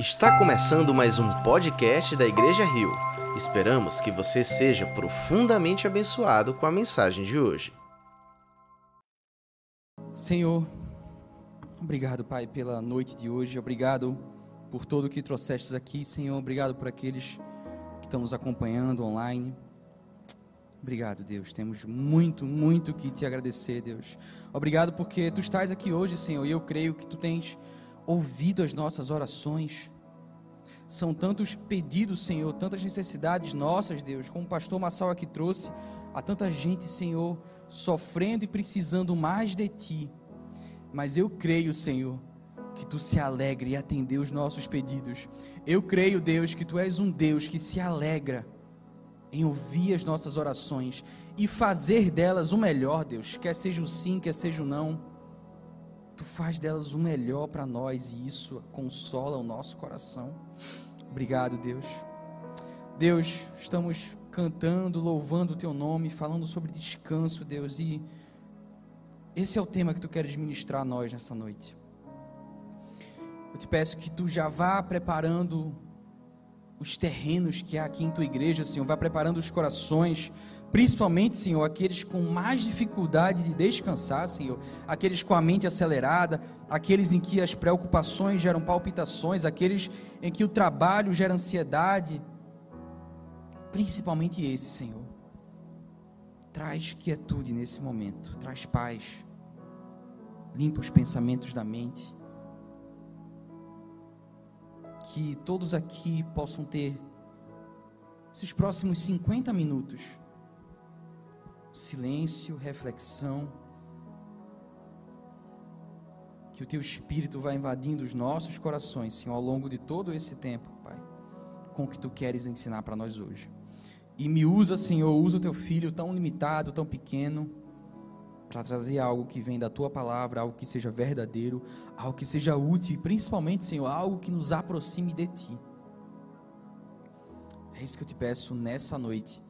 Está começando mais um podcast da Igreja Rio. Esperamos que você seja profundamente abençoado com a mensagem de hoje. Senhor, obrigado, Pai, pela noite de hoje. Obrigado por tudo que trouxestes aqui, Senhor. Obrigado por aqueles que estão nos acompanhando online. Obrigado, Deus. Temos muito, muito que te agradecer, Deus. Obrigado porque tu estás aqui hoje, Senhor, e eu creio que tu tens ouvido as nossas orações. São tantos pedidos, Senhor, tantas necessidades nossas, Deus, como o pastor Massal aqui trouxe, há tanta gente, Senhor, sofrendo e precisando mais de Ti. Mas eu creio, Senhor, que Tu se alegre e atender os nossos pedidos. Eu creio, Deus, que Tu és um Deus que se alegra em ouvir as nossas orações e fazer delas o melhor, Deus, quer seja o sim, quer seja o não. Tu faz delas o melhor para nós e isso consola o nosso coração. Obrigado, Deus. Deus, estamos cantando, louvando o teu nome, falando sobre descanso, Deus, e esse é o tema que tu queres ministrar a nós nessa noite. Eu te peço que tu já vá preparando os terrenos que há aqui em tua igreja, Senhor, vá preparando os corações Principalmente, Senhor, aqueles com mais dificuldade de descansar, Senhor, aqueles com a mente acelerada, aqueles em que as preocupações geram palpitações, aqueles em que o trabalho gera ansiedade. Principalmente esse, Senhor. Traz quietude nesse momento, traz paz, limpa os pensamentos da mente. Que todos aqui possam ter esses próximos 50 minutos silêncio, reflexão. Que o teu espírito vai invadindo os nossos corações, Senhor, ao longo de todo esse tempo, Pai, com o que tu queres ensinar para nós hoje. E me usa, Senhor, usa o teu filho tão limitado, tão pequeno, para trazer algo que vem da tua palavra, algo que seja verdadeiro, algo que seja útil e principalmente, Senhor, algo que nos aproxime de ti. É isso que eu te peço nessa noite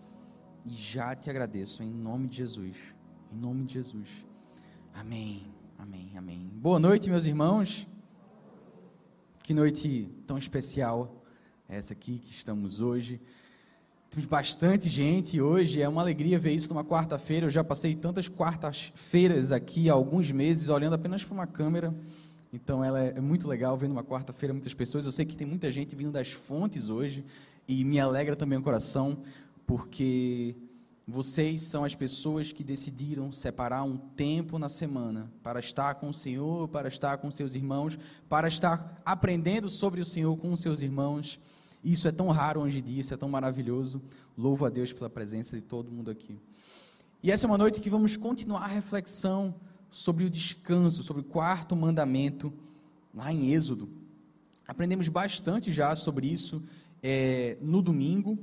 e já te agradeço em nome de Jesus. Em nome de Jesus. Amém. Amém. Amém. Boa noite, meus irmãos. Que noite tão especial essa aqui que estamos hoje. Temos bastante gente hoje, é uma alegria ver isso numa quarta-feira. Eu já passei tantas quartas-feiras aqui há alguns meses olhando apenas para uma câmera. Então ela é muito legal ver numa quarta-feira muitas pessoas. Eu sei que tem muita gente vindo das fontes hoje e me alegra também o coração porque vocês são as pessoas que decidiram separar um tempo na semana para estar com o Senhor, para estar com seus irmãos, para estar aprendendo sobre o Senhor com seus irmãos. Isso é tão raro hoje em dia, isso é tão maravilhoso. Louvo a Deus pela presença de todo mundo aqui. E essa é uma noite que vamos continuar a reflexão sobre o descanso, sobre o quarto mandamento, lá em Êxodo. Aprendemos bastante já sobre isso é, no domingo,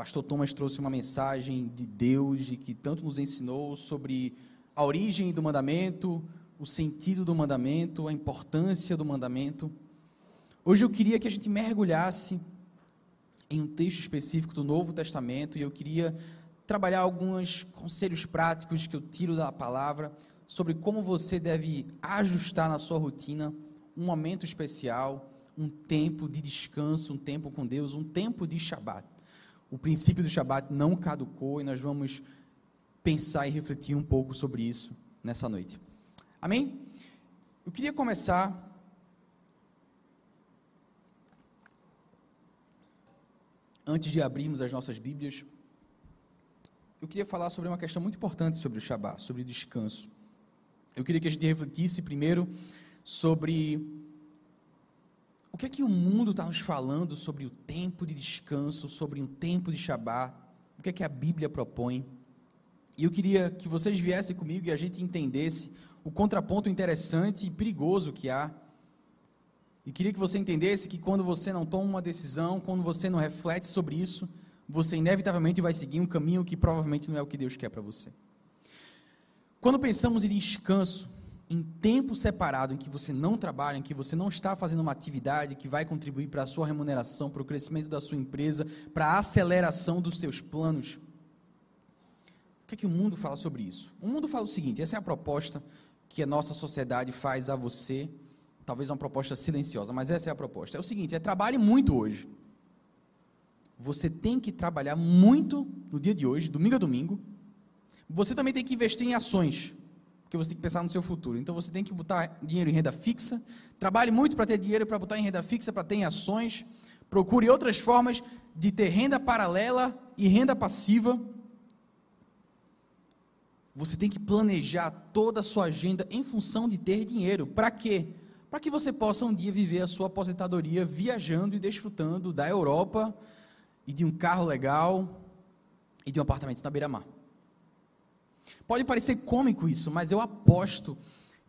pastor Thomas trouxe uma mensagem de Deus e que tanto nos ensinou sobre a origem do mandamento, o sentido do mandamento, a importância do mandamento. Hoje eu queria que a gente mergulhasse em um texto específico do Novo Testamento e eu queria trabalhar alguns conselhos práticos que eu tiro da palavra sobre como você deve ajustar na sua rotina um momento especial, um tempo de descanso, um tempo com Deus, um tempo de Shabat o princípio do Shabat não caducou e nós vamos pensar e refletir um pouco sobre isso nessa noite. Amém? Eu queria começar antes de abrirmos as nossas Bíblias, eu queria falar sobre uma questão muito importante sobre o Shabat, sobre o descanso. Eu queria que a gente refletisse primeiro sobre que é que o mundo está nos falando sobre o tempo de descanso, sobre um tempo de Shabat? O que é que a Bíblia propõe? E eu queria que vocês viessem comigo e a gente entendesse o contraponto interessante e perigoso que há. E queria que você entendesse que quando você não toma uma decisão, quando você não reflete sobre isso, você inevitavelmente vai seguir um caminho que provavelmente não é o que Deus quer para você. Quando pensamos em descanso, em tempo separado, em que você não trabalha, em que você não está fazendo uma atividade que vai contribuir para a sua remuneração, para o crescimento da sua empresa, para a aceleração dos seus planos. O que, é que o mundo fala sobre isso? O mundo fala o seguinte: essa é a proposta que a nossa sociedade faz a você, talvez uma proposta silenciosa, mas essa é a proposta. É o seguinte: é trabalhe muito hoje. Você tem que trabalhar muito no dia de hoje, domingo a domingo. Você também tem que investir em ações, porque você tem que pensar no seu futuro. Então você tem que botar dinheiro em renda fixa. Trabalhe muito para ter dinheiro para botar em renda fixa, para ter em ações. Procure outras formas de ter renda paralela e renda passiva. Você tem que planejar toda a sua agenda em função de ter dinheiro. Para quê? Para que você possa um dia viver a sua aposentadoria viajando e desfrutando da Europa e de um carro legal e de um apartamento na beira-mar. Pode parecer cômico isso, mas eu aposto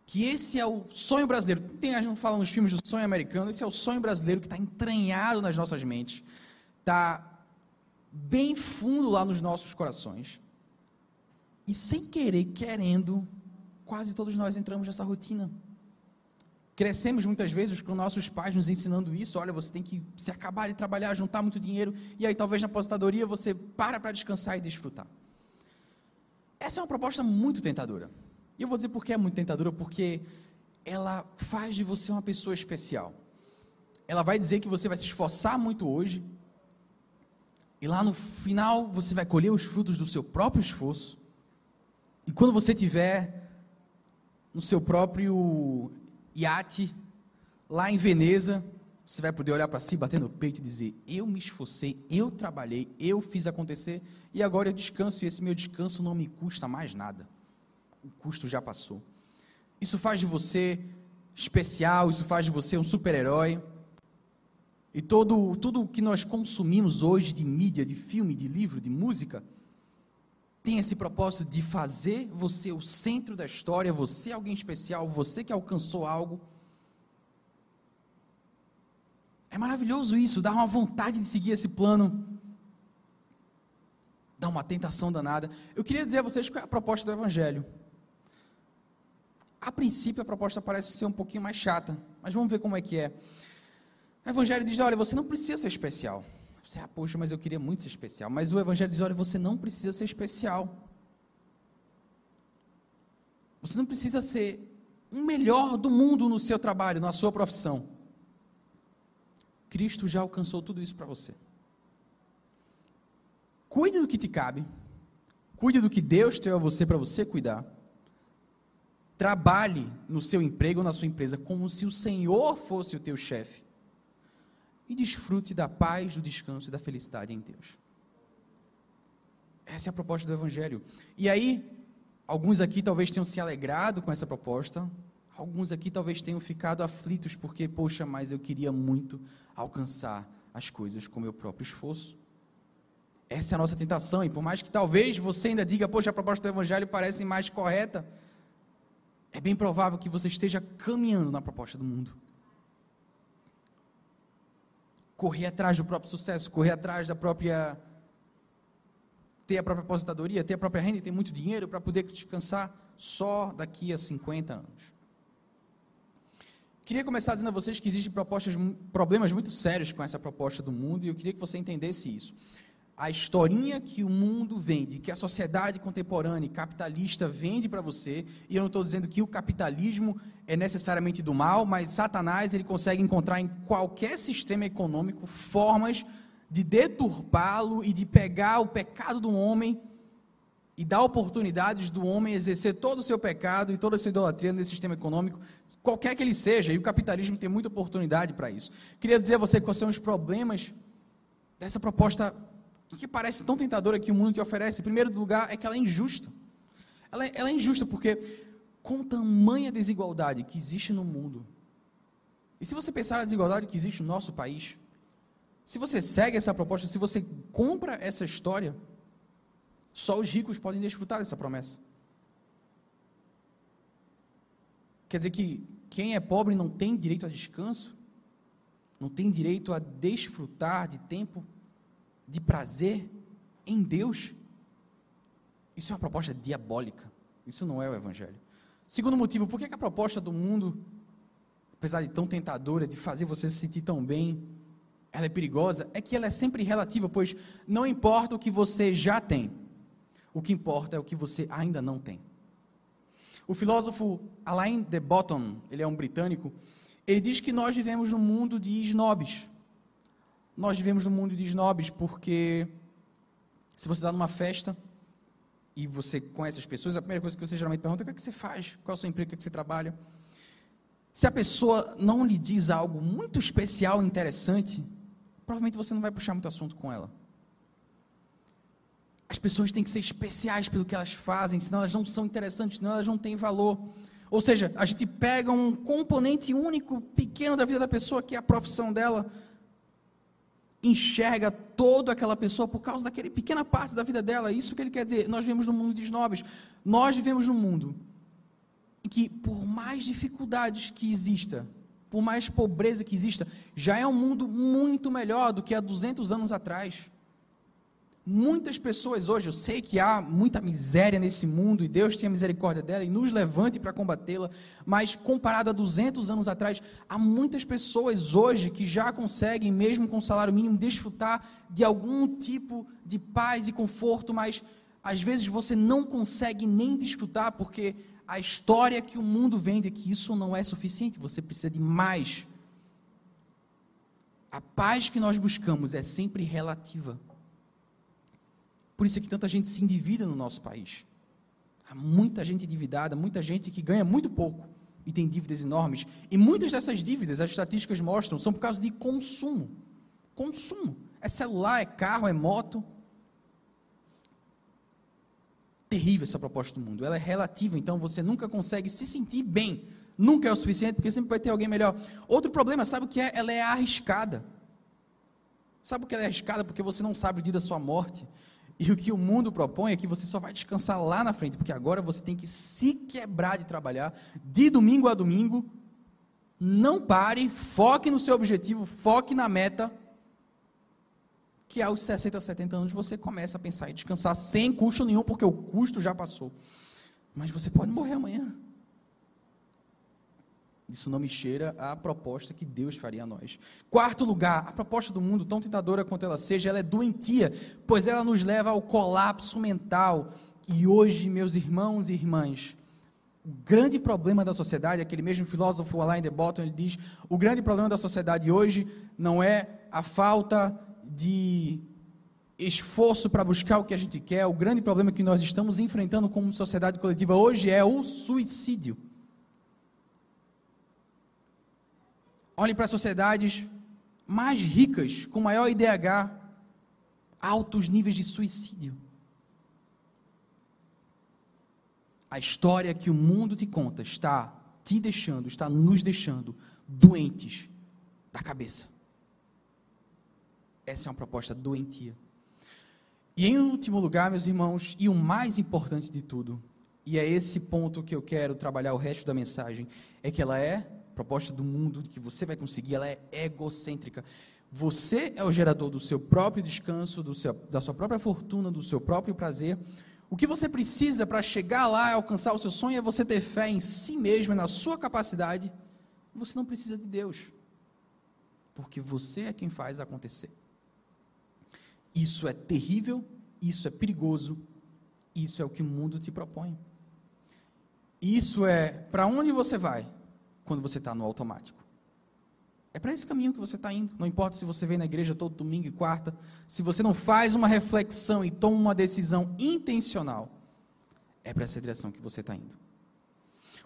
que esse é o sonho brasileiro. Tem, a gente fala nos filmes do sonho americano, esse é o sonho brasileiro que está entranhado nas nossas mentes, está bem fundo lá nos nossos corações. E sem querer, querendo, quase todos nós entramos nessa rotina. Crescemos muitas vezes com nossos pais nos ensinando isso. Olha, você tem que se acabar de trabalhar, juntar muito dinheiro, e aí talvez na aposentadoria você para para descansar e desfrutar. Essa é uma proposta muito tentadora. E eu vou dizer por que é muito tentadora, porque ela faz de você uma pessoa especial. Ela vai dizer que você vai se esforçar muito hoje, e lá no final você vai colher os frutos do seu próprio esforço. E quando você tiver no seu próprio iate, lá em Veneza, você vai poder olhar para si, bater no peito e dizer: Eu me esforcei, eu trabalhei, eu fiz acontecer, e agora eu descanso, e esse meu descanso não me custa mais nada. O custo já passou. Isso faz de você especial, isso faz de você um super-herói. E todo, tudo o que nós consumimos hoje de mídia, de filme, de livro, de música, tem esse propósito de fazer você o centro da história, você alguém especial, você que alcançou algo. É maravilhoso isso, dá uma vontade de seguir esse plano. Dá uma tentação danada. Eu queria dizer a vocês qual é a proposta do Evangelho. A princípio a proposta parece ser um pouquinho mais chata, mas vamos ver como é que é. O Evangelho diz: olha, você não precisa ser especial. Você, ah, poxa, mas eu queria muito ser especial. Mas o Evangelho diz: olha, você não precisa ser especial. Você não precisa ser o melhor do mundo no seu trabalho, na sua profissão. Cristo já alcançou tudo isso para você. Cuide do que te cabe. Cuide do que Deus tem a você para você cuidar. Trabalhe no seu emprego ou na sua empresa como se o Senhor fosse o teu chefe e desfrute da paz, do descanso e da felicidade em Deus. Essa é a proposta do Evangelho. E aí, alguns aqui talvez tenham se alegrado com essa proposta, alguns aqui talvez tenham ficado aflitos porque, poxa, mas eu queria muito alcançar as coisas com meu próprio esforço. Essa é a nossa tentação, e por mais que talvez você ainda diga, poxa, a proposta do Evangelho parece mais correta, é bem provável que você esteja caminhando na proposta do mundo correr atrás do próprio sucesso, correr atrás da própria. ter a própria aposentadoria, ter a própria renda e ter muito dinheiro para poder descansar só daqui a 50 anos. Queria começar dizendo a vocês que existem problemas muito sérios com essa proposta do mundo e eu queria que você entendesse isso. A historinha que o mundo vende, que a sociedade contemporânea capitalista vende para você, e eu não estou dizendo que o capitalismo é necessariamente do mal, mas Satanás ele consegue encontrar em qualquer sistema econômico formas de deturpá-lo e de pegar o pecado do homem e dar oportunidades do homem exercer todo o seu pecado e toda a sua idolatria nesse sistema econômico, qualquer que ele seja, e o capitalismo tem muita oportunidade para isso. Queria dizer a você quais são os problemas dessa proposta que parece tão tentadora que o mundo te oferece, em primeiro lugar, é que ela é injusta. Ela é, ela é injusta porque, com tamanha desigualdade que existe no mundo, e se você pensar na desigualdade que existe no nosso país, se você segue essa proposta, se você compra essa história, só os ricos podem desfrutar dessa promessa. Quer dizer que quem é pobre não tem direito a descanso, não tem direito a desfrutar de tempo de prazer em Deus, isso é uma proposta diabólica. Isso não é o Evangelho. Segundo motivo, por que, a proposta do mundo, apesar de tão tentadora, de fazer você se sentir tão bem, ela é perigosa? É que ela é sempre relativa, pois não importa o que você já tem, o que importa é o que você ainda não tem. O filósofo Alain de Botton, ele é um britânico, Ele diz que nós vivemos num mundo de snobs. Nós vivemos num mundo de snobs porque se você está numa festa e você conhece as pessoas, a primeira coisa que você geralmente pergunta é o que, é que você faz, qual é o seu emprego, o que, é que você trabalha. Se a pessoa não lhe diz algo muito especial e interessante, provavelmente você não vai puxar muito assunto com ela. As pessoas têm que ser especiais pelo que elas fazem, senão elas não são interessantes, senão elas não têm valor. Ou seja, a gente pega um componente único, pequeno da vida da pessoa, que é a profissão dela, enxerga toda aquela pessoa por causa daquela pequena parte da vida dela. Isso que ele quer dizer. Nós vivemos num mundo de snobs. Nós vivemos num mundo em que, por mais dificuldades que exista, por mais pobreza que exista, já é um mundo muito melhor do que há 200 anos atrás. Muitas pessoas hoje, eu sei que há muita miséria nesse mundo e Deus tenha misericórdia dela e nos levante para combatê-la, mas comparado a 200 anos atrás, há muitas pessoas hoje que já conseguem, mesmo com salário mínimo, desfrutar de algum tipo de paz e conforto, mas às vezes você não consegue nem desfrutar porque a história que o mundo vende é que isso não é suficiente, você precisa de mais. A paz que nós buscamos é sempre relativa. Por isso é que tanta gente se endivida no nosso país. Há muita gente endividada, muita gente que ganha muito pouco e tem dívidas enormes. E muitas dessas dívidas, as estatísticas mostram, são por causa de consumo. Consumo. É celular, é carro, é moto. Terrível essa proposta do mundo. Ela é relativa, então você nunca consegue se sentir bem. Nunca é o suficiente, porque sempre vai ter alguém melhor. Outro problema, sabe o que é? Ela é arriscada. Sabe o que ela é arriscada? Porque você não sabe o dia da sua morte. E o que o mundo propõe é que você só vai descansar lá na frente, porque agora você tem que se quebrar de trabalhar de domingo a domingo. Não pare, foque no seu objetivo, foque na meta. Que aos 60, 70 anos você começa a pensar em descansar sem custo nenhum, porque o custo já passou. Mas você pode morrer amanhã. Isso não me cheira a proposta que Deus faria a nós. Quarto lugar, a proposta do mundo, tão tentadora quanto ela seja, ela é doentia, pois ela nos leva ao colapso mental. E hoje, meus irmãos e irmãs, o grande problema da sociedade, aquele mesmo filósofo Alain de Botton, ele diz: o grande problema da sociedade hoje não é a falta de esforço para buscar o que a gente quer, o grande problema que nós estamos enfrentando como sociedade coletiva hoje é o suicídio. Olhe para sociedades mais ricas, com maior IDH, altos níveis de suicídio. A história que o mundo te conta está te deixando, está nos deixando doentes da cabeça. Essa é uma proposta doentia. E em último lugar, meus irmãos, e o mais importante de tudo, e é esse ponto que eu quero trabalhar o resto da mensagem, é que ela é proposta do mundo que você vai conseguir, ela é egocêntrica. Você é o gerador do seu próprio descanso, do seu, da sua própria fortuna, do seu próprio prazer. O que você precisa para chegar lá e alcançar o seu sonho é você ter fé em si mesmo, na sua capacidade. Você não precisa de Deus, porque você é quem faz acontecer. Isso é terrível, isso é perigoso, isso é o que o mundo te propõe. Isso é para onde você vai quando você está no automático. É para esse caminho que você está indo. Não importa se você vem na igreja todo domingo e quarta, se você não faz uma reflexão e toma uma decisão intencional, é para essa direção que você está indo.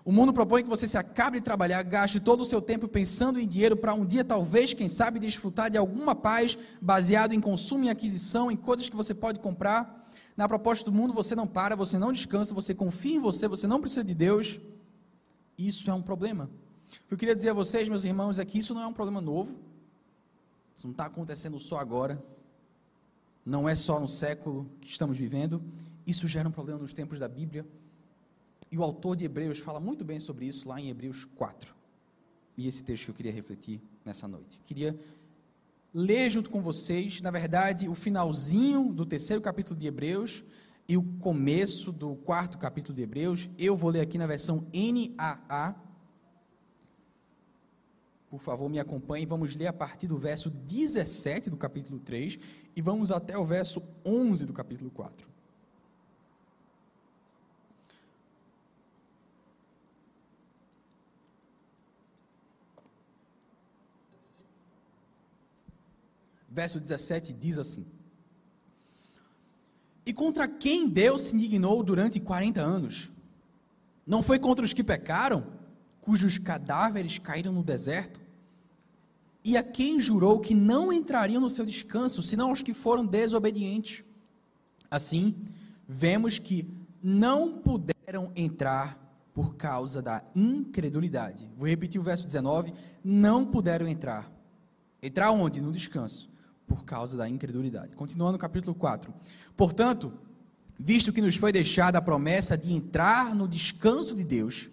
O mundo propõe que você se acabe de trabalhar, gaste todo o seu tempo pensando em dinheiro para um dia, talvez, quem sabe, desfrutar de alguma paz baseado em consumo e aquisição, em coisas que você pode comprar. Na proposta do mundo, você não para, você não descansa, você confia em você, você não precisa de Deus. Isso é um problema. O que eu queria dizer a vocês, meus irmãos, é que isso não é um problema novo. Isso não está acontecendo só agora. Não é só no século que estamos vivendo. Isso já era um problema nos tempos da Bíblia. E o autor de Hebreus fala muito bem sobre isso lá em Hebreus 4. E esse texto que eu queria refletir nessa noite. queria ler junto com vocês, na verdade, o finalzinho do terceiro capítulo de Hebreus e o começo do quarto capítulo de Hebreus. Eu vou ler aqui na versão NAA por favor, me acompanhe. Vamos ler a partir do verso 17 do capítulo 3 e vamos até o verso 11 do capítulo 4. Verso 17 diz assim: E contra quem Deus se indignou durante 40 anos? Não foi contra os que pecaram, cujos cadáveres caíram no deserto? E a quem jurou que não entrariam no seu descanso, senão aos que foram desobedientes? Assim, vemos que não puderam entrar por causa da incredulidade. Vou repetir o verso 19: não puderam entrar. Entrar onde? No descanso, por causa da incredulidade. Continuando no capítulo 4. Portanto, visto que nos foi deixada a promessa de entrar no descanso de Deus,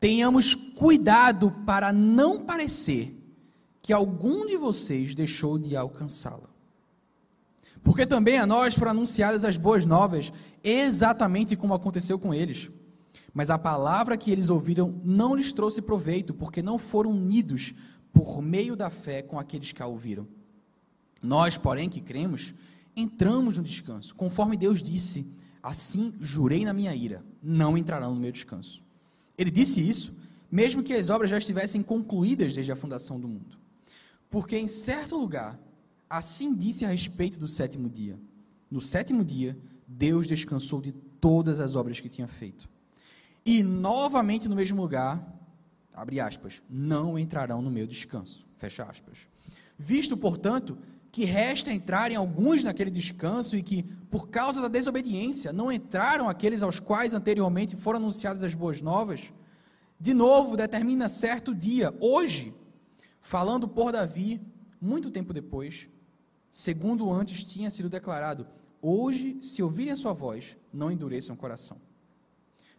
tenhamos cuidado para não parecer que algum de vocês deixou de alcançá-la. Porque também a nós foram anunciadas as boas novas, exatamente como aconteceu com eles. Mas a palavra que eles ouviram não lhes trouxe proveito, porque não foram unidos por meio da fé com aqueles que a ouviram. Nós, porém, que cremos, entramos no descanso, conforme Deus disse: Assim jurei na minha ira, não entrarão no meu descanso. Ele disse isso, mesmo que as obras já estivessem concluídas desde a fundação do mundo. Porque em certo lugar, assim disse a respeito do sétimo dia: No sétimo dia, Deus descansou de todas as obras que tinha feito. E novamente no mesmo lugar, abre aspas, não entrarão no meu descanso, fecha aspas. Visto, portanto, que resta entrarem alguns naquele descanso e que, por causa da desobediência, não entraram aqueles aos quais anteriormente foram anunciadas as boas novas, de novo determina certo dia, hoje, falando por Davi, muito tempo depois, segundo antes tinha sido declarado: Hoje, se ouvirem a sua voz, não endureçam o coração.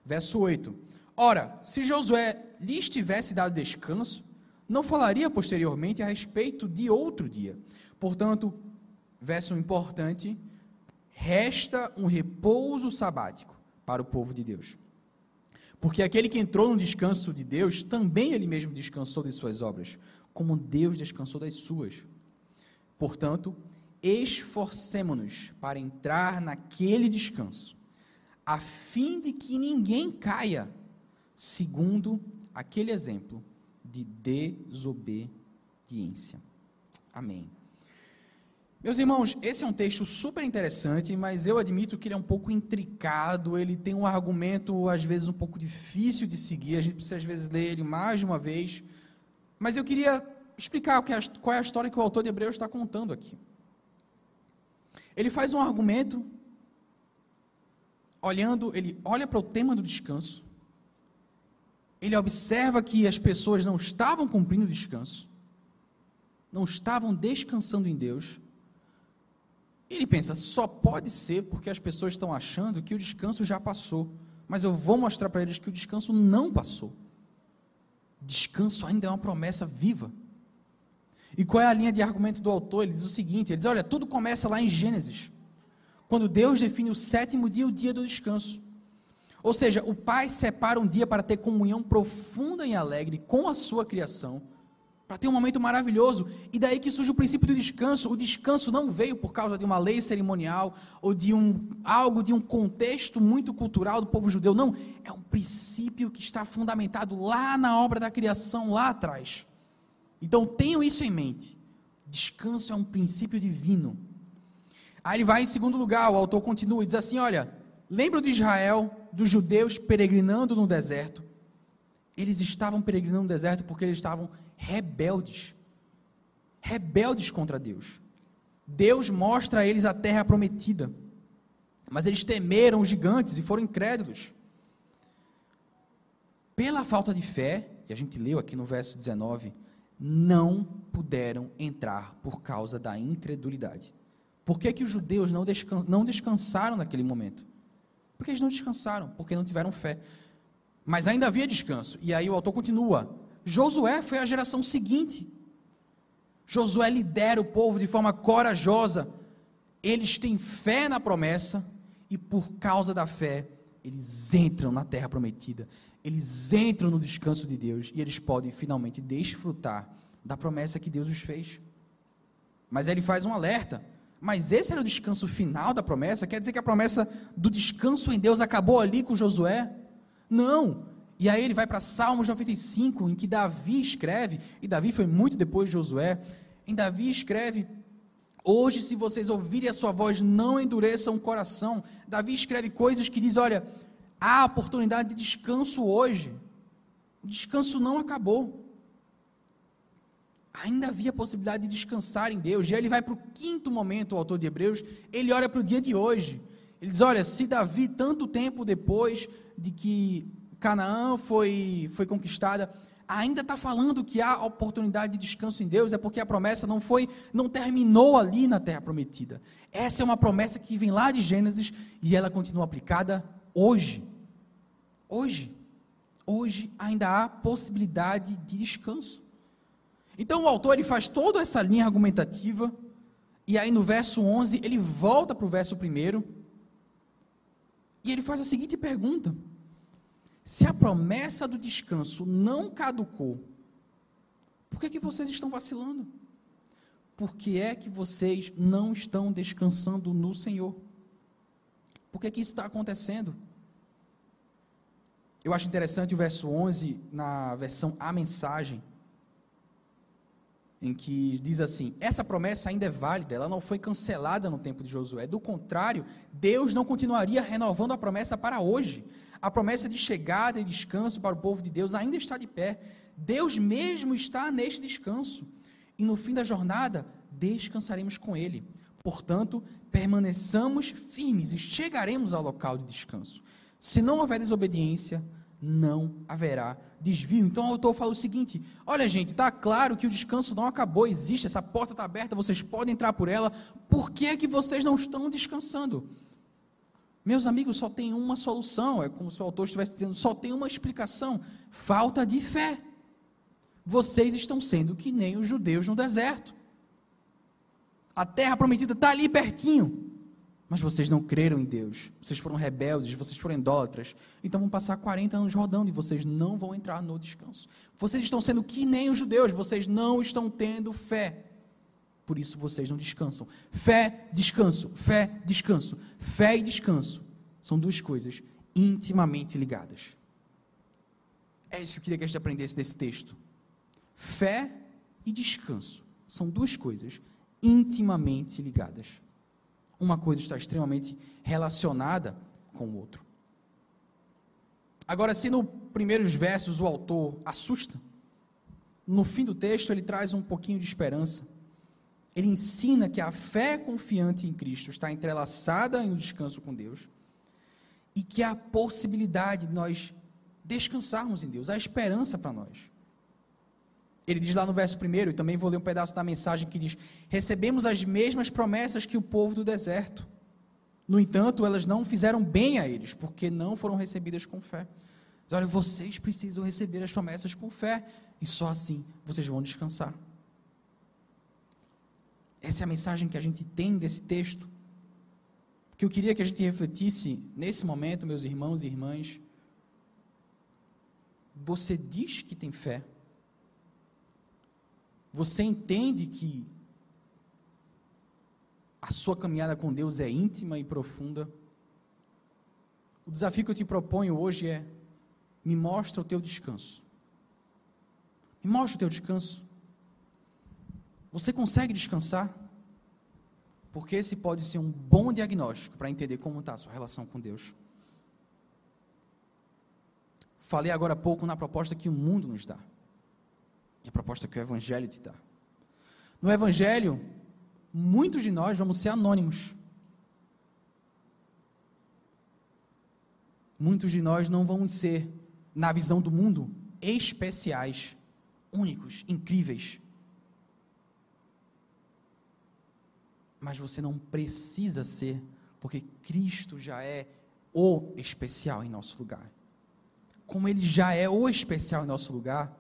Verso 8: Ora, se Josué lhes tivesse dado descanso, não falaria posteriormente a respeito de outro dia. Portanto, verso importante: resta um repouso sabático para o povo de Deus. Porque aquele que entrou no descanso de Deus, também ele mesmo descansou de suas obras, como Deus descansou das suas. Portanto, esforcemo-nos para entrar naquele descanso a fim de que ninguém caia, segundo aquele exemplo de desobediência. Amém. Meus irmãos, esse é um texto super interessante, mas eu admito que ele é um pouco intricado, ele tem um argumento às vezes um pouco difícil de seguir, a gente precisa às vezes ler ele mais de uma vez. Mas eu queria explicar qual é a história que o autor de Hebreus está contando aqui. Ele faz um argumento olhando, ele olha para o tema do descanso, ele observa que as pessoas não estavam cumprindo o descanso, não estavam descansando em Deus. Ele pensa, só pode ser porque as pessoas estão achando que o descanso já passou. Mas eu vou mostrar para eles que o descanso não passou. Descanso ainda é uma promessa viva. E qual é a linha de argumento do autor? Ele diz o seguinte: ele diz, olha, tudo começa lá em Gênesis quando Deus define o sétimo dia, o dia do descanso. Ou seja, o Pai separa um dia para ter comunhão profunda e alegre com a sua criação, para ter um momento maravilhoso. E daí que surge o princípio do descanso. O descanso não veio por causa de uma lei cerimonial ou de um algo de um contexto muito cultural do povo judeu. Não, é um princípio que está fundamentado lá na obra da criação lá atrás. Então tenham isso em mente. Descanso é um princípio divino Aí ele vai em segundo lugar, o autor continua e diz assim: Olha, lembra de Israel, dos judeus peregrinando no deserto? Eles estavam peregrinando no deserto porque eles estavam rebeldes rebeldes contra Deus. Deus mostra a eles a terra prometida, mas eles temeram os gigantes e foram incrédulos. Pela falta de fé, que a gente leu aqui no verso 19, não puderam entrar por causa da incredulidade. Por que, que os judeus não, descans não descansaram naquele momento? Porque eles não descansaram, porque não tiveram fé. Mas ainda havia descanso. E aí o autor continua. Josué foi a geração seguinte. Josué lidera o povo de forma corajosa. Eles têm fé na promessa e por causa da fé, eles entram na terra prometida. Eles entram no descanso de Deus e eles podem finalmente desfrutar da promessa que Deus os fez. Mas ele faz um alerta. Mas esse era o descanso final da promessa? Quer dizer que a promessa do descanso em Deus acabou ali com Josué? Não. E aí ele vai para Salmos 95, em que Davi escreve, e Davi foi muito depois de Josué, em Davi escreve Hoje, se vocês ouvirem a sua voz, não endureçam o coração. Davi escreve coisas que diz: olha, há oportunidade de descanso hoje. O descanso não acabou. Ainda havia possibilidade de descansar em Deus. E aí ele vai para o quinto momento, o autor de Hebreus, ele olha para o dia de hoje. Ele diz: olha, se Davi, tanto tempo depois de que Canaã foi, foi conquistada, ainda está falando que há oportunidade de descanso em Deus, é porque a promessa não foi, não terminou ali na terra prometida. Essa é uma promessa que vem lá de Gênesis e ela continua aplicada hoje. Hoje. Hoje ainda há possibilidade de descanso. Então o autor ele faz toda essa linha argumentativa e aí no verso 11 ele volta para o verso 1 e ele faz a seguinte pergunta: se a promessa do descanso não caducou, por que, que vocês estão vacilando? Por que é que vocês não estão descansando no Senhor? Por que, que isso está acontecendo? Eu acho interessante o verso 11, na versão A Mensagem, em que diz assim: essa promessa ainda é válida, ela não foi cancelada no tempo de Josué. Do contrário, Deus não continuaria renovando a promessa para hoje a promessa de chegada e descanso para o povo de Deus ainda está de pé. Deus mesmo está neste descanso. E no fim da jornada, descansaremos com Ele. Portanto, permaneçamos firmes e chegaremos ao local de descanso. Se não houver desobediência, não haverá desvio. Então o autor fala o seguinte: olha, gente, está claro que o descanso não acabou, existe, essa porta está aberta, vocês podem entrar por ela, por que é que vocês não estão descansando? Meus amigos, só tem uma solução, é como se o autor estivesse dizendo, só tem uma explicação: falta de fé. Vocês estão sendo que nem os judeus no deserto. A terra prometida está ali pertinho, mas vocês não creram em Deus. Vocês foram rebeldes, vocês foram idólatras. Então vão passar 40 anos rodando e vocês não vão entrar no descanso. Vocês estão sendo que nem os judeus, vocês não estão tendo fé por isso vocês não descansam. Fé, descanso, fé, descanso. Fé e descanso são duas coisas intimamente ligadas. É isso que eu queria que a gente aprendesse desse texto. Fé e descanso são duas coisas intimamente ligadas. Uma coisa está extremamente relacionada com o outro. Agora, se no primeiros versos o autor assusta, no fim do texto ele traz um pouquinho de esperança ele ensina que a fé confiante em Cristo está entrelaçada no descanso com Deus e que há a possibilidade de nós descansarmos em Deus, há esperança para nós. Ele diz lá no verso 1, e também vou ler um pedaço da mensagem que diz: Recebemos as mesmas promessas que o povo do deserto. No entanto, elas não fizeram bem a eles, porque não foram recebidas com fé. Mas, olha, vocês precisam receber as promessas com fé, e só assim vocês vão descansar. Essa é a mensagem que a gente tem desse texto. Que eu queria que a gente refletisse nesse momento, meus irmãos e irmãs. Você diz que tem fé. Você entende que a sua caminhada com Deus é íntima e profunda. O desafio que eu te proponho hoje é: me mostra o teu descanso. Me mostra o teu descanso. Você consegue descansar? Porque esse pode ser um bom diagnóstico para entender como está a sua relação com Deus. Falei agora há pouco na proposta que o mundo nos dá. E a proposta que o Evangelho te dá. No Evangelho, muitos de nós vamos ser anônimos. Muitos de nós não vamos ser, na visão do mundo, especiais, únicos, incríveis. Mas você não precisa ser, porque Cristo já é o especial em nosso lugar. Como Ele já é o especial em nosso lugar,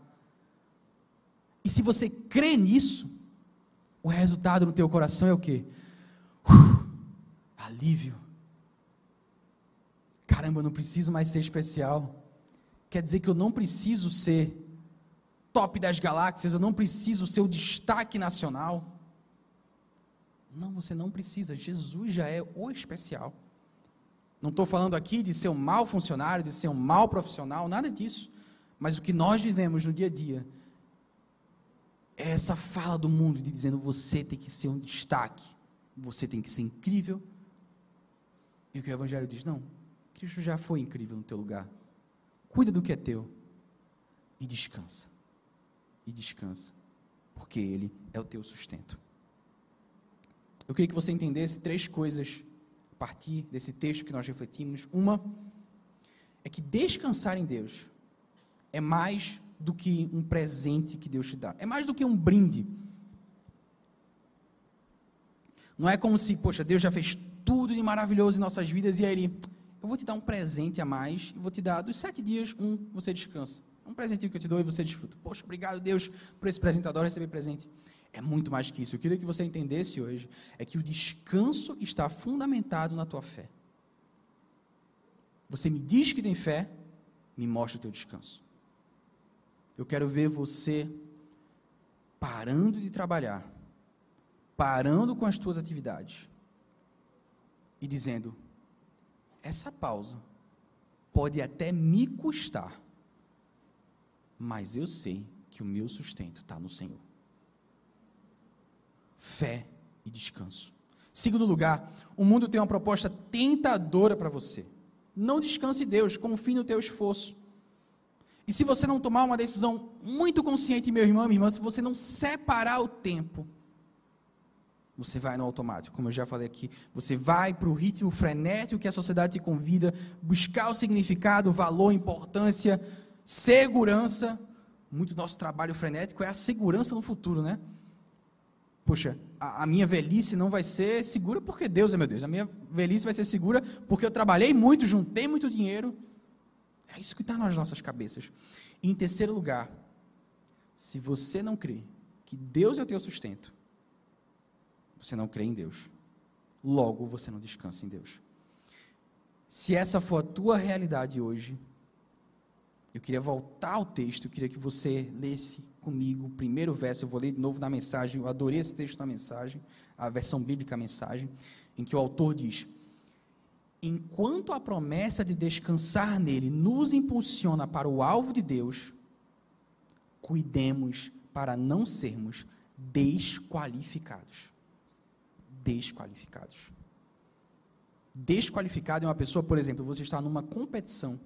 e se você crê nisso, o resultado no teu coração é o quê? Uh, alívio. Caramba, eu não preciso mais ser especial. Quer dizer que eu não preciso ser top das galáxias, eu não preciso ser o destaque nacional. Não, você não precisa. Jesus já é o especial. Não estou falando aqui de ser um mau funcionário, de ser um mau profissional, nada disso. Mas o que nós vivemos no dia a dia é essa fala do mundo de dizendo você tem que ser um destaque. você tem que ser incrível. E o que o Evangelho diz? Não, Cristo já foi incrível no teu lugar. Cuida do que é teu e descansa. E descansa, porque Ele é o teu sustento. Eu queria que você entendesse três coisas a partir desse texto que nós refletimos. Uma é que descansar em Deus é mais do que um presente que Deus te dá, é mais do que um brinde. Não é como se, poxa, Deus já fez tudo de maravilhoso em nossas vidas e aí Ele, eu vou te dar um presente a mais e vou te dar dos sete dias, um, você descansa. Um presentinho que eu te dou e você desfruta. Poxa, obrigado, Deus, por esse presente. Adoro receber presente. É muito mais que isso. Eu queria que você entendesse hoje é que o descanso está fundamentado na tua fé. Você me diz que tem fé, me mostra o teu descanso. Eu quero ver você parando de trabalhar, parando com as tuas atividades e dizendo: essa pausa pode até me custar, mas eu sei que o meu sustento está no Senhor. Fé e descanso. Segundo lugar, o mundo tem uma proposta tentadora para você. Não descanse Deus, confie no teu esforço. E se você não tomar uma decisão muito consciente, meu irmão, minha irmã, se você não separar o tempo, você vai no automático, como eu já falei aqui. Você vai para o ritmo frenético que a sociedade te convida, buscar o significado, valor, importância, segurança. Muito do nosso trabalho frenético é a segurança no futuro, né? Poxa, a, a, minha velhice não vai ser segura porque Deus é meu Deus. A minha velhice vai ser segura porque eu trabalhei muito, juntei muito dinheiro. É isso que está nas nossas cabeças. E em terceiro lugar, se você não crê que Deus é o teu sustento, você não crê em Deus. Logo, você não descansa em Deus. Se essa for a tua realidade hoje, eu queria voltar ao texto, eu queria que você lesse comigo o primeiro verso, eu vou ler de novo na mensagem, eu adorei esse texto na mensagem, a versão bíblica a mensagem, em que o autor diz: Enquanto a promessa de descansar nele nos impulsiona para o alvo de Deus, cuidemos para não sermos desqualificados desqualificados. Desqualificado é uma pessoa, por exemplo, você está numa competição.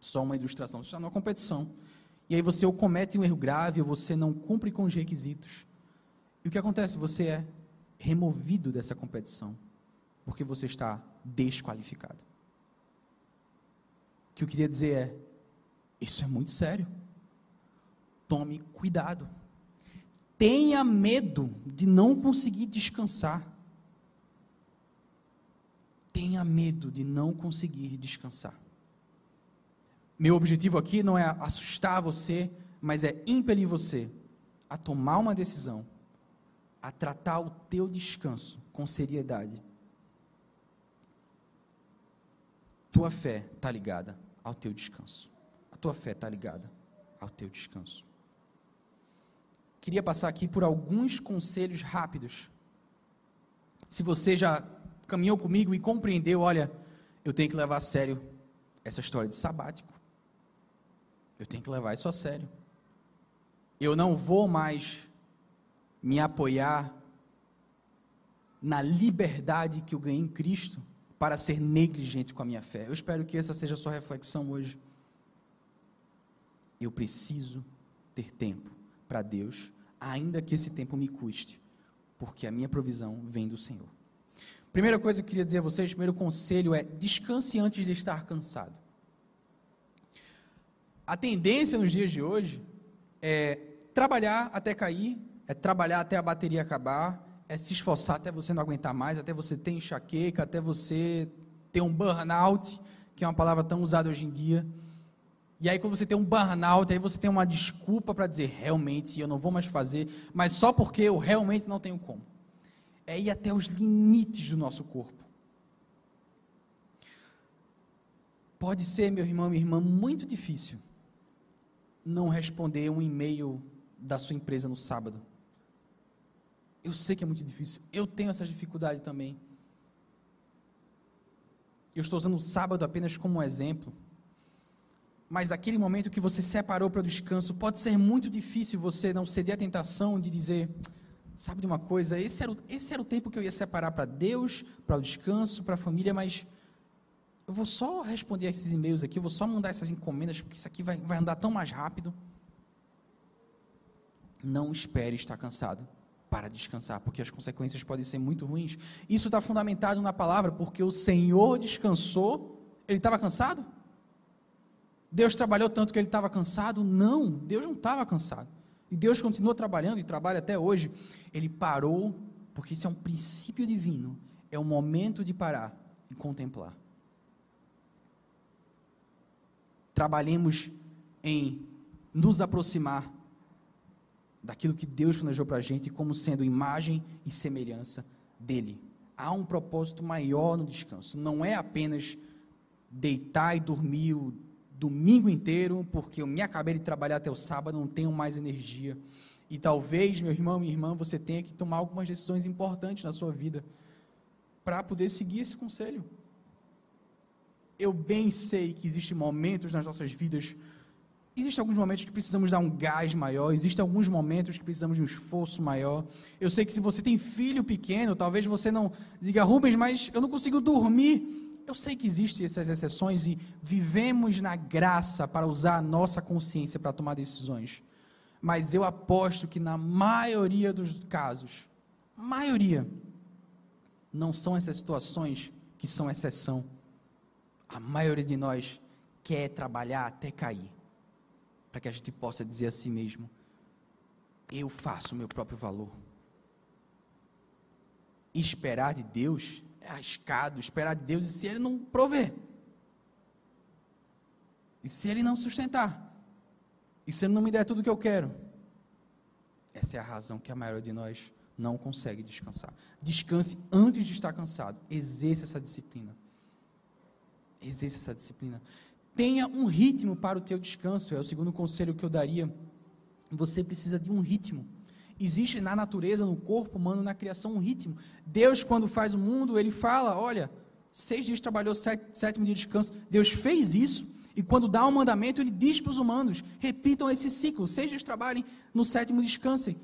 Só uma ilustração. Você está numa competição. E aí você ou comete um erro grave, ou você não cumpre com os requisitos. E o que acontece? Você é removido dessa competição. Porque você está desqualificado. O que eu queria dizer é: isso é muito sério. Tome cuidado tenha medo de não conseguir descansar. Tenha medo de não conseguir descansar. Meu objetivo aqui não é assustar você, mas é impelir você a tomar uma decisão, a tratar o teu descanso com seriedade. Tua fé está ligada ao teu descanso. A tua fé está ligada ao teu descanso queria passar aqui por alguns conselhos rápidos. Se você já caminhou comigo e compreendeu, olha, eu tenho que levar a sério essa história de sabático. Eu tenho que levar isso a sério. Eu não vou mais me apoiar na liberdade que eu ganhei em Cristo para ser negligente com a minha fé. Eu espero que essa seja a sua reflexão hoje. Eu preciso ter tempo para Deus, ainda que esse tempo me custe, porque a minha provisão vem do Senhor. Primeira coisa que eu queria dizer a vocês, primeiro conselho é descanse antes de estar cansado. A tendência nos dias de hoje é trabalhar até cair, é trabalhar até a bateria acabar, é se esforçar até você não aguentar mais, até você ter enxaqueca, até você ter um burnout, que é uma palavra tão usada hoje em dia. E aí, quando você tem um burnout, aí você tem uma desculpa para dizer, realmente, eu não vou mais fazer, mas só porque eu realmente não tenho como. É ir até os limites do nosso corpo. Pode ser, meu irmão, minha irmã, muito difícil não responder um e-mail da sua empresa no sábado. Eu sei que é muito difícil. Eu tenho essa dificuldade também. Eu estou usando o sábado apenas como um exemplo mas aquele momento que você separou para o descanso, pode ser muito difícil você não ceder à tentação de dizer: Sabe de uma coisa? Esse era o, esse era o tempo que eu ia separar para Deus, para o descanso, para a família, mas eu vou só responder esses e-mails aqui, eu vou só mandar essas encomendas, porque isso aqui vai, vai andar tão mais rápido. Não espere estar cansado para descansar, porque as consequências podem ser muito ruins. Isso está fundamentado na palavra, porque o Senhor descansou, ele estava cansado? Deus trabalhou tanto que ele estava cansado? Não, Deus não estava cansado. E Deus continua trabalhando e trabalha até hoje. Ele parou, porque isso é um princípio divino. É o momento de parar e contemplar. Trabalhemos em nos aproximar daquilo que Deus planejou para a gente como sendo imagem e semelhança dele. Há um propósito maior no descanso. Não é apenas deitar e dormir o domingo inteiro, porque eu me acabei de trabalhar até o sábado, não tenho mais energia. E talvez, meu irmão, minha irmã, você tenha que tomar algumas decisões importantes na sua vida para poder seguir esse conselho. Eu bem sei que existem momentos nas nossas vidas, existem alguns momentos que precisamos dar um gás maior, existem alguns momentos que precisamos de um esforço maior. Eu sei que se você tem filho pequeno, talvez você não diga, Rubens, mas eu não consigo dormir. Eu sei que existem essas exceções e vivemos na graça para usar a nossa consciência para tomar decisões. Mas eu aposto que na maioria dos casos, maioria, não são essas situações que são exceção. A maioria de nós quer trabalhar até cair, para que a gente possa dizer a si mesmo: eu faço o meu próprio valor. Esperar de Deus é arriscado esperar de Deus e se Ele não prover? E se Ele não sustentar? E se Ele não me der tudo o que eu quero? Essa é a razão que a maioria de nós não consegue descansar. Descanse antes de estar cansado. Exerça essa disciplina. Exerça essa disciplina. Tenha um ritmo para o teu descanso. É o segundo conselho que eu daria. Você precisa de um ritmo existe na natureza, no corpo humano, na criação, um ritmo. Deus, quando faz o mundo, ele fala: olha, seis dias trabalhou, sete, sétimo dia de descanso. Deus fez isso, e quando dá um mandamento, ele diz para os humanos: repitam esse ciclo, seis dias trabalhem, no sétimo descansem.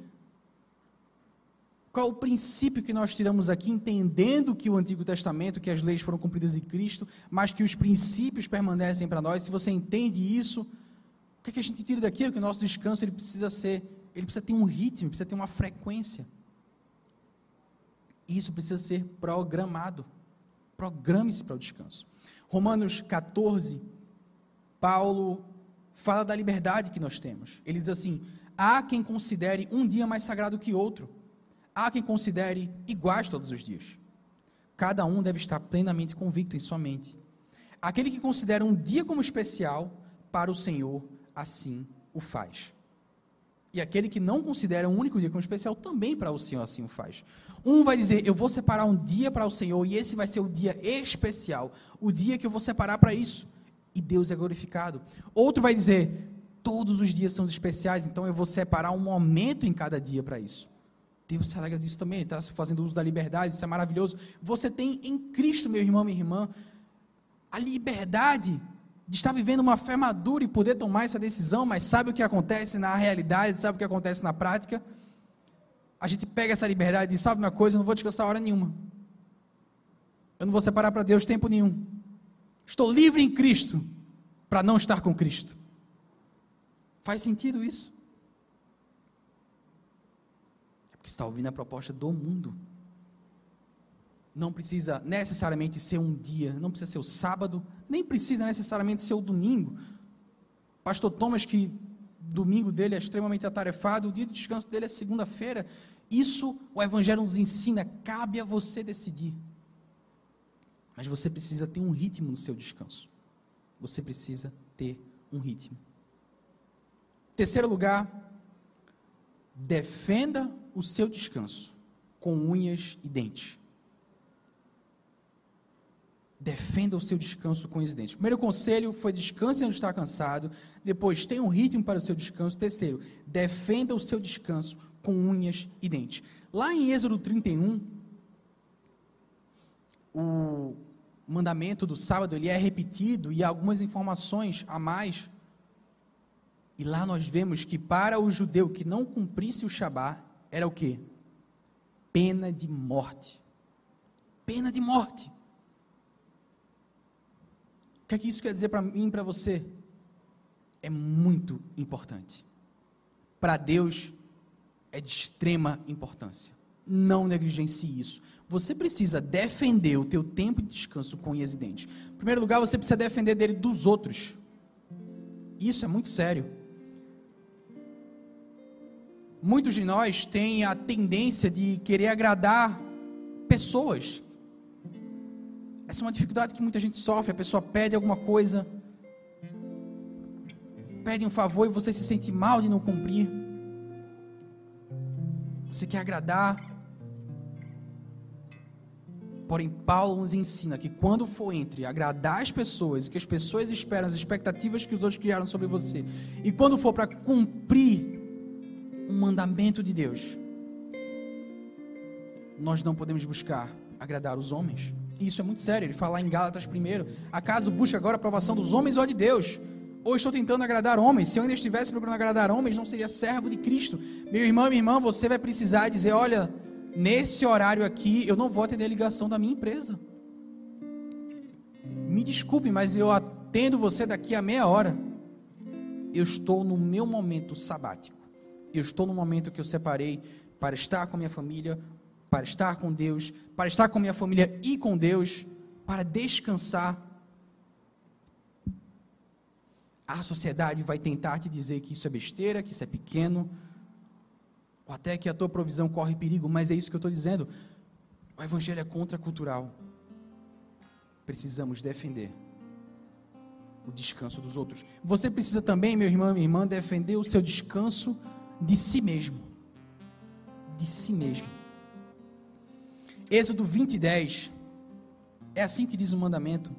Qual o princípio que nós tiramos aqui, entendendo que o Antigo Testamento, que as leis foram cumpridas em Cristo, mas que os princípios permanecem para nós? Se você entende isso, o que, é que a gente tira daqui? É que o nosso descanso ele precisa ser ele precisa ter um ritmo, precisa ter uma frequência. Isso precisa ser programado. Programe-se para o descanso. Romanos 14, Paulo fala da liberdade que nós temos. Ele diz assim: há quem considere um dia mais sagrado que outro, há quem considere iguais todos os dias. Cada um deve estar plenamente convicto em sua mente. Aquele que considera um dia como especial, para o Senhor, assim o faz. E aquele que não considera um único dia como especial, também para o Senhor assim o faz. Um vai dizer, eu vou separar um dia para o Senhor, e esse vai ser o dia especial, o dia que eu vou separar para isso. E Deus é glorificado. Outro vai dizer, todos os dias são especiais, então eu vou separar um momento em cada dia para isso. Deus se alegra disso também, está fazendo uso da liberdade, isso é maravilhoso. Você tem em Cristo, meu irmão, minha irmã, a liberdade de estar vivendo uma fé madura e poder tomar essa decisão, mas sabe o que acontece na realidade, sabe o que acontece na prática? A gente pega essa liberdade e diz: sabe uma coisa, eu não vou descansar hora nenhuma. Eu não vou separar para Deus tempo nenhum. Estou livre em Cristo para não estar com Cristo. Faz sentido isso? Porque está ouvindo a proposta do mundo não precisa necessariamente ser um dia, não precisa ser o sábado, nem precisa necessariamente ser o domingo. Pastor Thomas, que domingo dele é extremamente atarefado, o dia de descanso dele é segunda-feira. Isso o Evangelho nos ensina, cabe a você decidir. Mas você precisa ter um ritmo no seu descanso. Você precisa ter um ritmo. Terceiro lugar, defenda o seu descanso com unhas e dentes. Defenda o seu descanso com os dentes. Primeiro conselho foi descanse quando está cansado. Depois, tenha um ritmo para o seu descanso. Terceiro, defenda o seu descanso com unhas e dentes. Lá em Êxodo 31, o mandamento do sábado ele é repetido e algumas informações a mais. E lá nós vemos que para o judeu que não cumprisse o Shabá, era o quê? pena de morte. Pena de morte. O que é que isso quer dizer para mim e para você? É muito importante. Para Deus é de extrema importância. Não negligencie isso. Você precisa defender o teu tempo de descanso com o residente. Em primeiro lugar, você precisa defender dele dos outros. Isso é muito sério. Muitos de nós têm a tendência de querer agradar pessoas. Essa é uma dificuldade que muita gente sofre. A pessoa pede alguma coisa, pede um favor e você se sente mal de não cumprir. Você quer agradar. Porém, Paulo nos ensina que quando for entre agradar as pessoas, o que as pessoas esperam, as expectativas que os outros criaram sobre você, e quando for para cumprir um mandamento de Deus. Nós não podemos buscar agradar os homens. Isso é muito sério. Ele fala em Gálatas primeiro: acaso busca agora a aprovação dos homens ou de Deus? Ou estou tentando agradar homens? Se eu ainda estivesse procurando agradar homens, não seria servo de Cristo. Meu irmão, minha irmã, você vai precisar dizer: olha, nesse horário aqui eu não vou atender a ligação da minha empresa. Me desculpe, mas eu atendo você daqui a meia hora. Eu estou no meu momento sabático. Eu estou no momento que eu separei para estar com minha família, para estar com Deus, para estar com minha família e com Deus, para descansar. A sociedade vai tentar te dizer que isso é besteira, que isso é pequeno, ou até que a tua provisão corre perigo, mas é isso que eu estou dizendo. O Evangelho é contracultural. Precisamos defender o descanso dos outros. Você precisa também, meu irmão minha irmã, defender o seu descanso de si mesmo. De si mesmo. Êxodo 20, 10. É assim que diz o mandamento.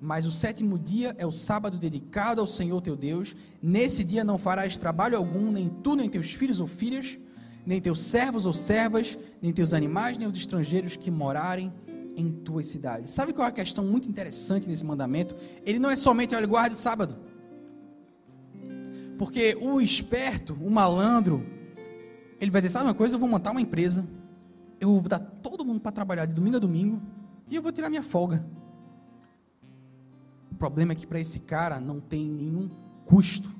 Mas o sétimo dia é o sábado dedicado ao Senhor teu Deus. Nesse dia não farás trabalho algum, nem tu, nem teus filhos ou filhas, nem teus servos ou servas, nem teus animais, nem os estrangeiros que morarem em tuas cidades. Sabe qual é a questão muito interessante nesse mandamento? Ele não é somente, olha, guarde o sábado. Porque o esperto, o malandro, ele vai dizer: sabe uma coisa? Eu vou montar uma empresa, eu vou botar todo mundo para trabalhar de domingo a domingo e eu vou tirar minha folga. O problema é que para esse cara não tem nenhum custo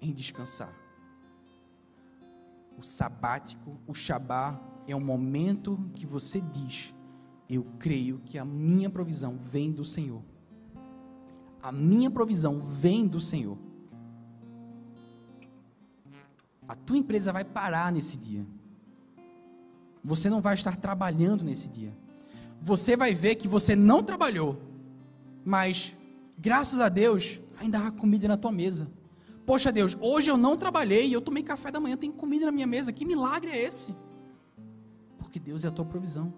em descansar. O sabático, o shabá, é o momento que você diz: Eu creio que a minha provisão vem do Senhor. A minha provisão vem do Senhor. Tua empresa vai parar nesse dia. Você não vai estar trabalhando nesse dia. Você vai ver que você não trabalhou, mas graças a Deus ainda há comida na tua mesa. Poxa Deus, hoje eu não trabalhei e eu tomei café da manhã, tem comida na minha mesa. Que milagre é esse? Porque Deus é a tua provisão.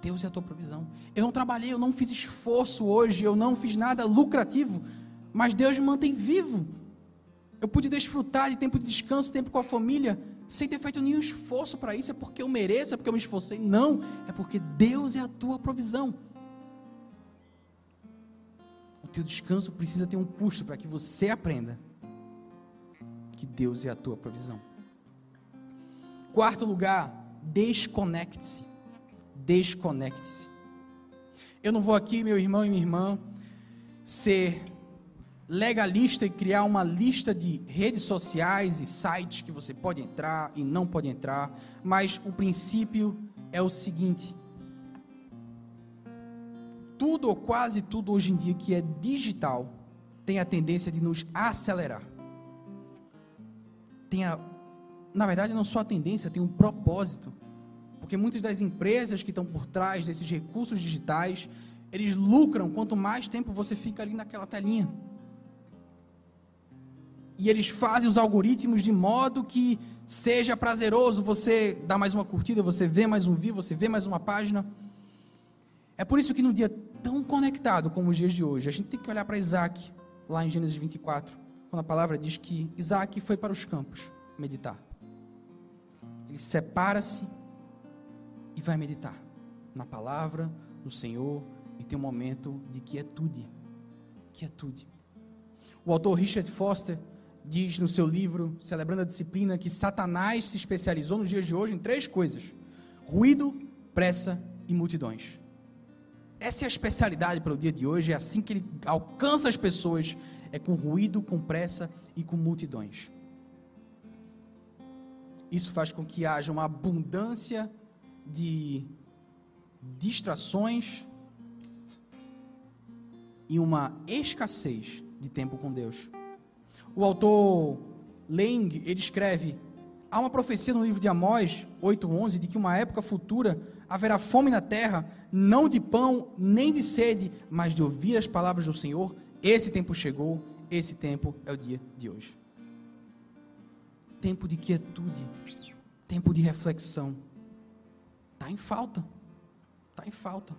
Deus é a tua provisão. Eu não trabalhei, eu não fiz esforço hoje, eu não fiz nada lucrativo, mas Deus me mantém vivo. Eu pude desfrutar de tempo de descanso, tempo com a família, sem ter feito nenhum esforço para isso. É porque eu mereço, é porque eu me esforcei. Não, é porque Deus é a tua provisão. O teu descanso precisa ter um custo para que você aprenda que Deus é a tua provisão. Quarto lugar, desconecte-se. Desconecte-se. Eu não vou aqui, meu irmão e minha irmã, ser legalista e criar uma lista de redes sociais e sites que você pode entrar e não pode entrar, mas o princípio é o seguinte: tudo ou quase tudo hoje em dia que é digital tem a tendência de nos acelerar. Tem a, na verdade, não só a tendência, tem um propósito. Porque muitas das empresas que estão por trás desses recursos digitais, eles lucram quanto mais tempo você fica ali naquela telinha e eles fazem os algoritmos de modo que seja prazeroso você dar mais uma curtida, você vê mais um vídeo, você vê mais uma página. É por isso que no dia tão conectado como os dias de hoje, a gente tem que olhar para Isaac, lá em Gênesis 24, quando a palavra diz que Isaac foi para os campos meditar. Ele separa-se e vai meditar na palavra, no Senhor, e tem um momento de quietude. Quietude. O autor Richard Foster diz no seu livro, Celebrando a Disciplina, que Satanás se especializou nos dias de hoje em três coisas: ruído, pressa e multidões. Essa é a especialidade para o dia de hoje, é assim que ele alcança as pessoas, é com ruído, com pressa e com multidões. Isso faz com que haja uma abundância de distrações e uma escassez de tempo com Deus. O autor Leng, ele escreve: há uma profecia no livro de Amós 8:11 de que uma época futura haverá fome na terra, não de pão nem de sede, mas de ouvir as palavras do Senhor. Esse tempo chegou, esse tempo é o dia de hoje. Tempo de quietude, tempo de reflexão. Está em falta. Está em falta.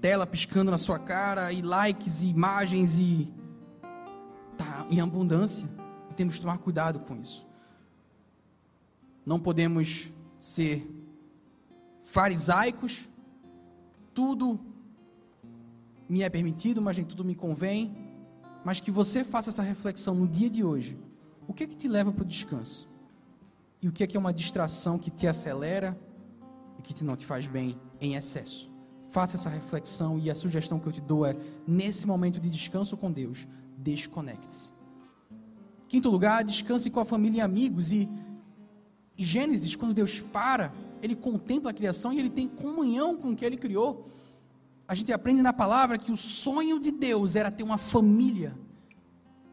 Tela piscando na sua cara, e likes, e imagens, e. Em abundância. E temos que tomar cuidado com isso. Não podemos ser farisaicos, tudo me é permitido, mas nem tudo me convém. Mas que você faça essa reflexão no dia de hoje. O que é que te leva para o descanso? E o que é que é uma distração que te acelera e que não te faz bem em excesso? Faça essa reflexão e a sugestão que eu te dou é: nesse momento de descanso com Deus, desconecte-se. Quinto lugar, descanse com a família e amigos. E Gênesis, quando Deus para, ele contempla a criação e ele tem comunhão com o que ele criou. A gente aprende na palavra que o sonho de Deus era ter uma família.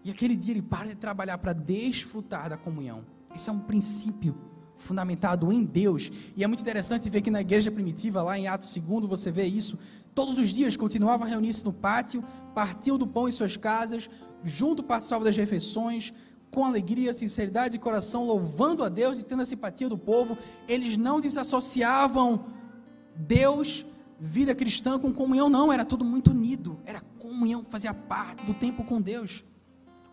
E aquele dia ele para de trabalhar para desfrutar da comunhão. Esse é um princípio fundamentado em Deus. E é muito interessante ver que na igreja primitiva, lá em Atos 2, você vê isso. Todos os dias continuavam a reunir-se no pátio, partiam do pão em suas casas, junto participavam das refeições, com alegria, sinceridade de coração, louvando a Deus e tendo a simpatia do povo. Eles não desassociavam Deus, vida cristã, com comunhão, não. Era tudo muito unido. Era comunhão, fazia parte do tempo com Deus.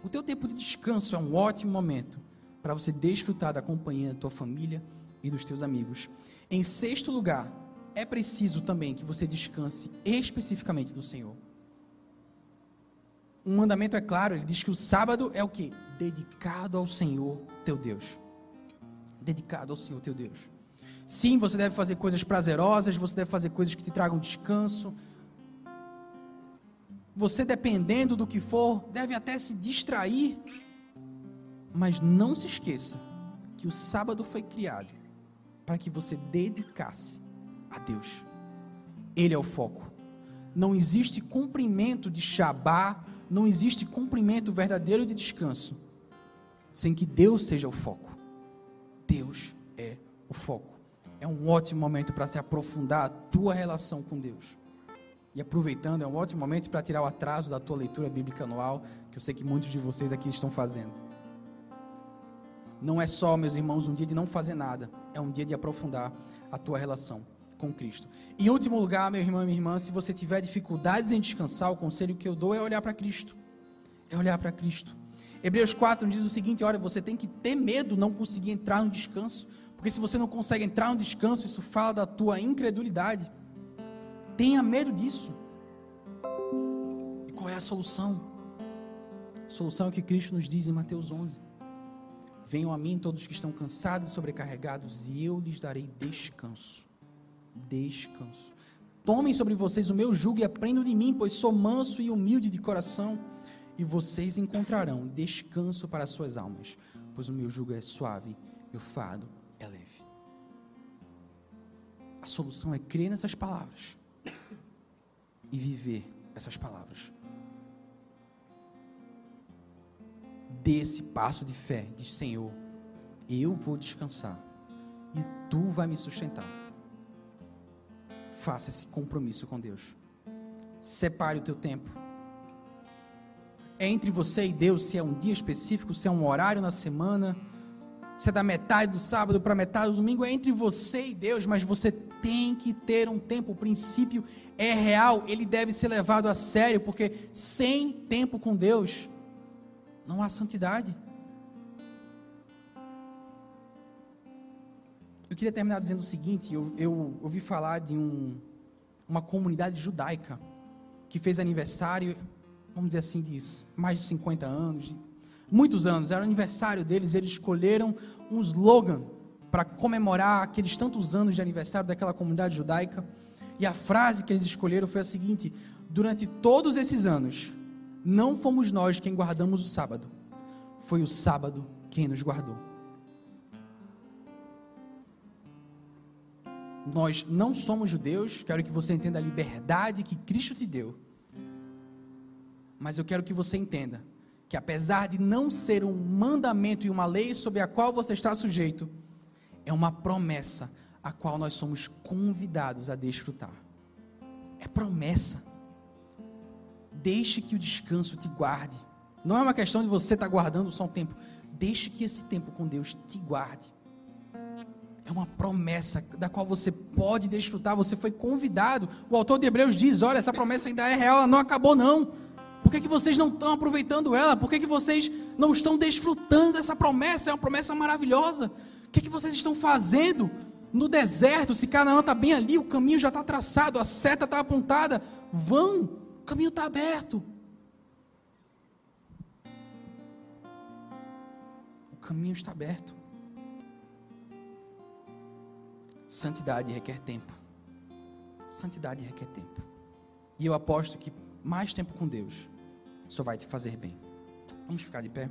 O teu tempo de descanso é um ótimo momento para você desfrutar da companhia da tua família e dos teus amigos. Em sexto lugar, é preciso também que você descanse especificamente do Senhor. Um mandamento é claro, ele diz que o sábado é o que? Dedicado ao Senhor teu Deus. Dedicado ao Senhor teu Deus. Sim, você deve fazer coisas prazerosas, você deve fazer coisas que te tragam descanso. Você, dependendo do que for, deve até se distrair mas não se esqueça que o sábado foi criado para que você dedicasse a Deus. Ele é o foco. Não existe cumprimento de Shabá, não existe cumprimento verdadeiro de descanso sem que Deus seja o foco. Deus é o foco. É um ótimo momento para se aprofundar a tua relação com Deus. E aproveitando, é um ótimo momento para tirar o atraso da tua leitura bíblica anual, que eu sei que muitos de vocês aqui estão fazendo não é só, meus irmãos, um dia de não fazer nada, é um dia de aprofundar a tua relação com Cristo. Em último lugar, meu irmão e minha irmã, se você tiver dificuldades em descansar, o conselho que eu dou é olhar para Cristo. É olhar para Cristo. Hebreus 4 diz o seguinte: olha, você tem que ter medo não conseguir entrar no descanso, porque se você não consegue entrar no descanso, isso fala da tua incredulidade. Tenha medo disso. E qual é a solução? A solução é o que Cristo nos diz em Mateus 11. Venham a mim todos que estão cansados e sobrecarregados, e eu lhes darei descanso. Descanso. Tomem sobre vocês o meu jugo e aprendam de mim, pois sou manso e humilde de coração, e vocês encontrarão descanso para as suas almas, pois o meu jugo é suave e o fado é leve. A solução é crer nessas palavras e viver essas palavras. dê esse passo de fé, diz Senhor, eu vou descansar e tu vai me sustentar. Faça esse compromisso com Deus. Separe o teu tempo. É entre você e Deus, se é um dia específico, se é um horário na semana, se é da metade do sábado para metade do domingo, é entre você e Deus, mas você tem que ter um tempo. O princípio é real, ele deve ser levado a sério, porque sem tempo com Deus, não há santidade. Eu queria terminar dizendo o seguinte: eu, eu ouvi falar de um, uma comunidade judaica que fez aniversário vamos dizer assim, de mais de 50 anos, muitos anos, era o aniversário deles, eles escolheram um slogan para comemorar aqueles tantos anos de aniversário daquela comunidade judaica. E a frase que eles escolheram foi a seguinte: durante todos esses anos, não fomos nós quem guardamos o sábado, foi o sábado quem nos guardou. Nós não somos judeus, quero que você entenda a liberdade que Cristo te deu. Mas eu quero que você entenda que apesar de não ser um mandamento e uma lei sobre a qual você está sujeito, é uma promessa a qual nós somos convidados a desfrutar. É promessa. Deixe que o descanso te guarde. Não é uma questão de você estar guardando só um tempo. Deixe que esse tempo com Deus te guarde. É uma promessa da qual você pode desfrutar. Você foi convidado. O autor de Hebreus diz: Olha, essa promessa ainda é real, ela não acabou, não. Por que, que vocês não estão aproveitando ela? Por que, que vocês não estão desfrutando dessa promessa? É uma promessa maravilhosa. O que, que vocês estão fazendo no deserto? Se Canaã está bem ali, o caminho já está traçado, a seta está apontada. Vão, o caminho está aberto. O caminho está aberto. Santidade requer tempo. Santidade requer tempo. E eu aposto que mais tempo com Deus só vai te fazer bem. Vamos ficar de pé?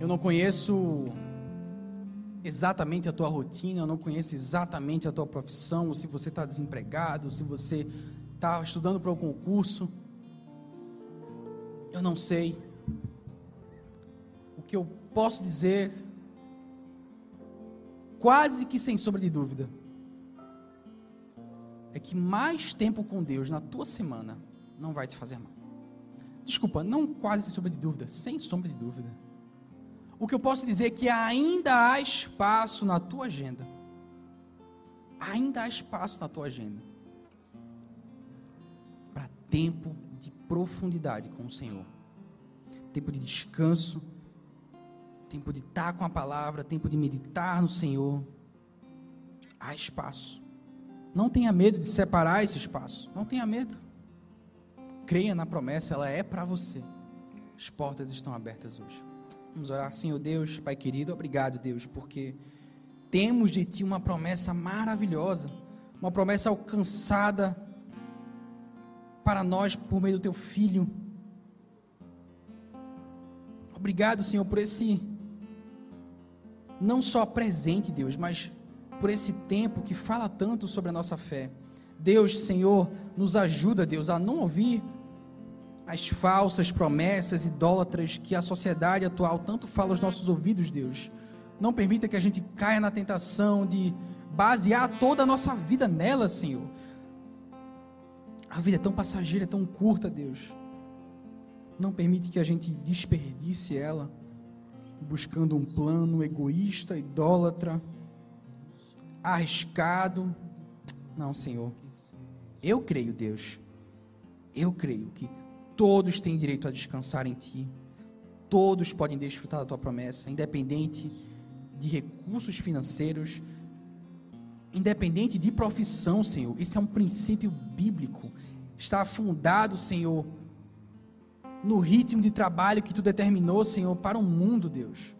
Eu não conheço exatamente a tua rotina, eu não conheço exatamente a tua profissão, se você está desempregado, se você está estudando para o concurso. Eu não sei. O que eu posso dizer, quase que sem sombra de dúvida, é que mais tempo com Deus na tua semana não vai te fazer mal. Desculpa, não quase sem sombra de dúvida, sem sombra de dúvida. O que eu posso dizer é que ainda há espaço na tua agenda. Ainda há espaço na tua agenda para tempo profundidade com o Senhor. Tempo de descanso, tempo de estar com a palavra, tempo de meditar no Senhor. Há espaço. Não tenha medo de separar esse espaço. Não tenha medo. Creia na promessa, ela é para você. As portas estão abertas hoje. Vamos orar, Senhor Deus, Pai querido, obrigado, Deus, porque temos de Ti uma promessa maravilhosa, uma promessa alcançada para nós por meio do Teu Filho. Obrigado, Senhor, por esse não só presente, Deus, mas por esse tempo que fala tanto sobre a nossa fé. Deus, Senhor, nos ajuda, Deus, a não ouvir as falsas promessas idólatras que a sociedade atual tanto fala aos nossos ouvidos, Deus. Não permita que a gente caia na tentação de basear toda a nossa vida nela, Senhor. A vida é tão passageira, é tão curta, Deus. Não permite que a gente desperdice ela buscando um plano egoísta, idólatra, arriscado. Não, Senhor. Eu creio, Deus. Eu creio que Todos têm direito a descansar em Ti. Todos podem desfrutar da Tua promessa, independente de recursos financeiros, independente de profissão, Senhor. Esse é um princípio bíblico. Está fundado, Senhor, no ritmo de trabalho que Tu determinou, Senhor, para o mundo, Deus.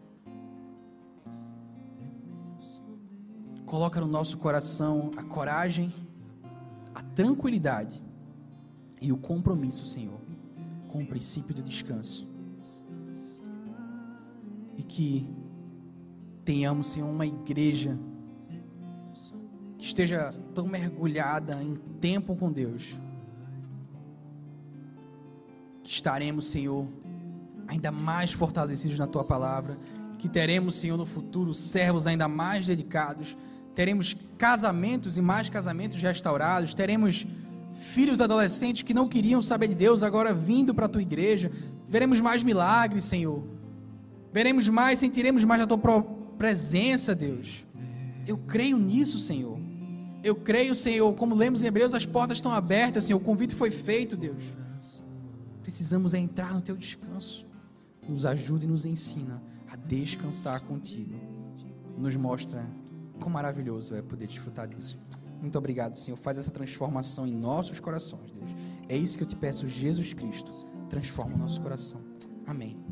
Coloca no nosso coração a coragem, a tranquilidade e o compromisso, Senhor com o princípio do descanso. E que tenhamos, Senhor, uma igreja que esteja tão mergulhada em tempo com Deus, que estaremos, Senhor, ainda mais fortalecidos na tua palavra, que teremos, Senhor, no futuro servos ainda mais dedicados, teremos casamentos e mais casamentos restaurados, teremos filhos adolescentes que não queriam saber de Deus, agora vindo para a tua igreja. Veremos mais milagres, Senhor. Veremos mais, sentiremos mais a tua presença, Deus. Eu creio nisso, Senhor. Eu creio, Senhor, como lemos em Hebreus, as portas estão abertas, Senhor. O convite foi feito, Deus. Precisamos entrar no teu descanso. Nos ajude e nos ensina a descansar contigo. nos mostra quão maravilhoso é poder desfrutar disso. Muito obrigado, Senhor. Faz essa transformação em nossos corações, Deus. É isso que eu te peço, Jesus Cristo. Transforma o nosso coração. Amém.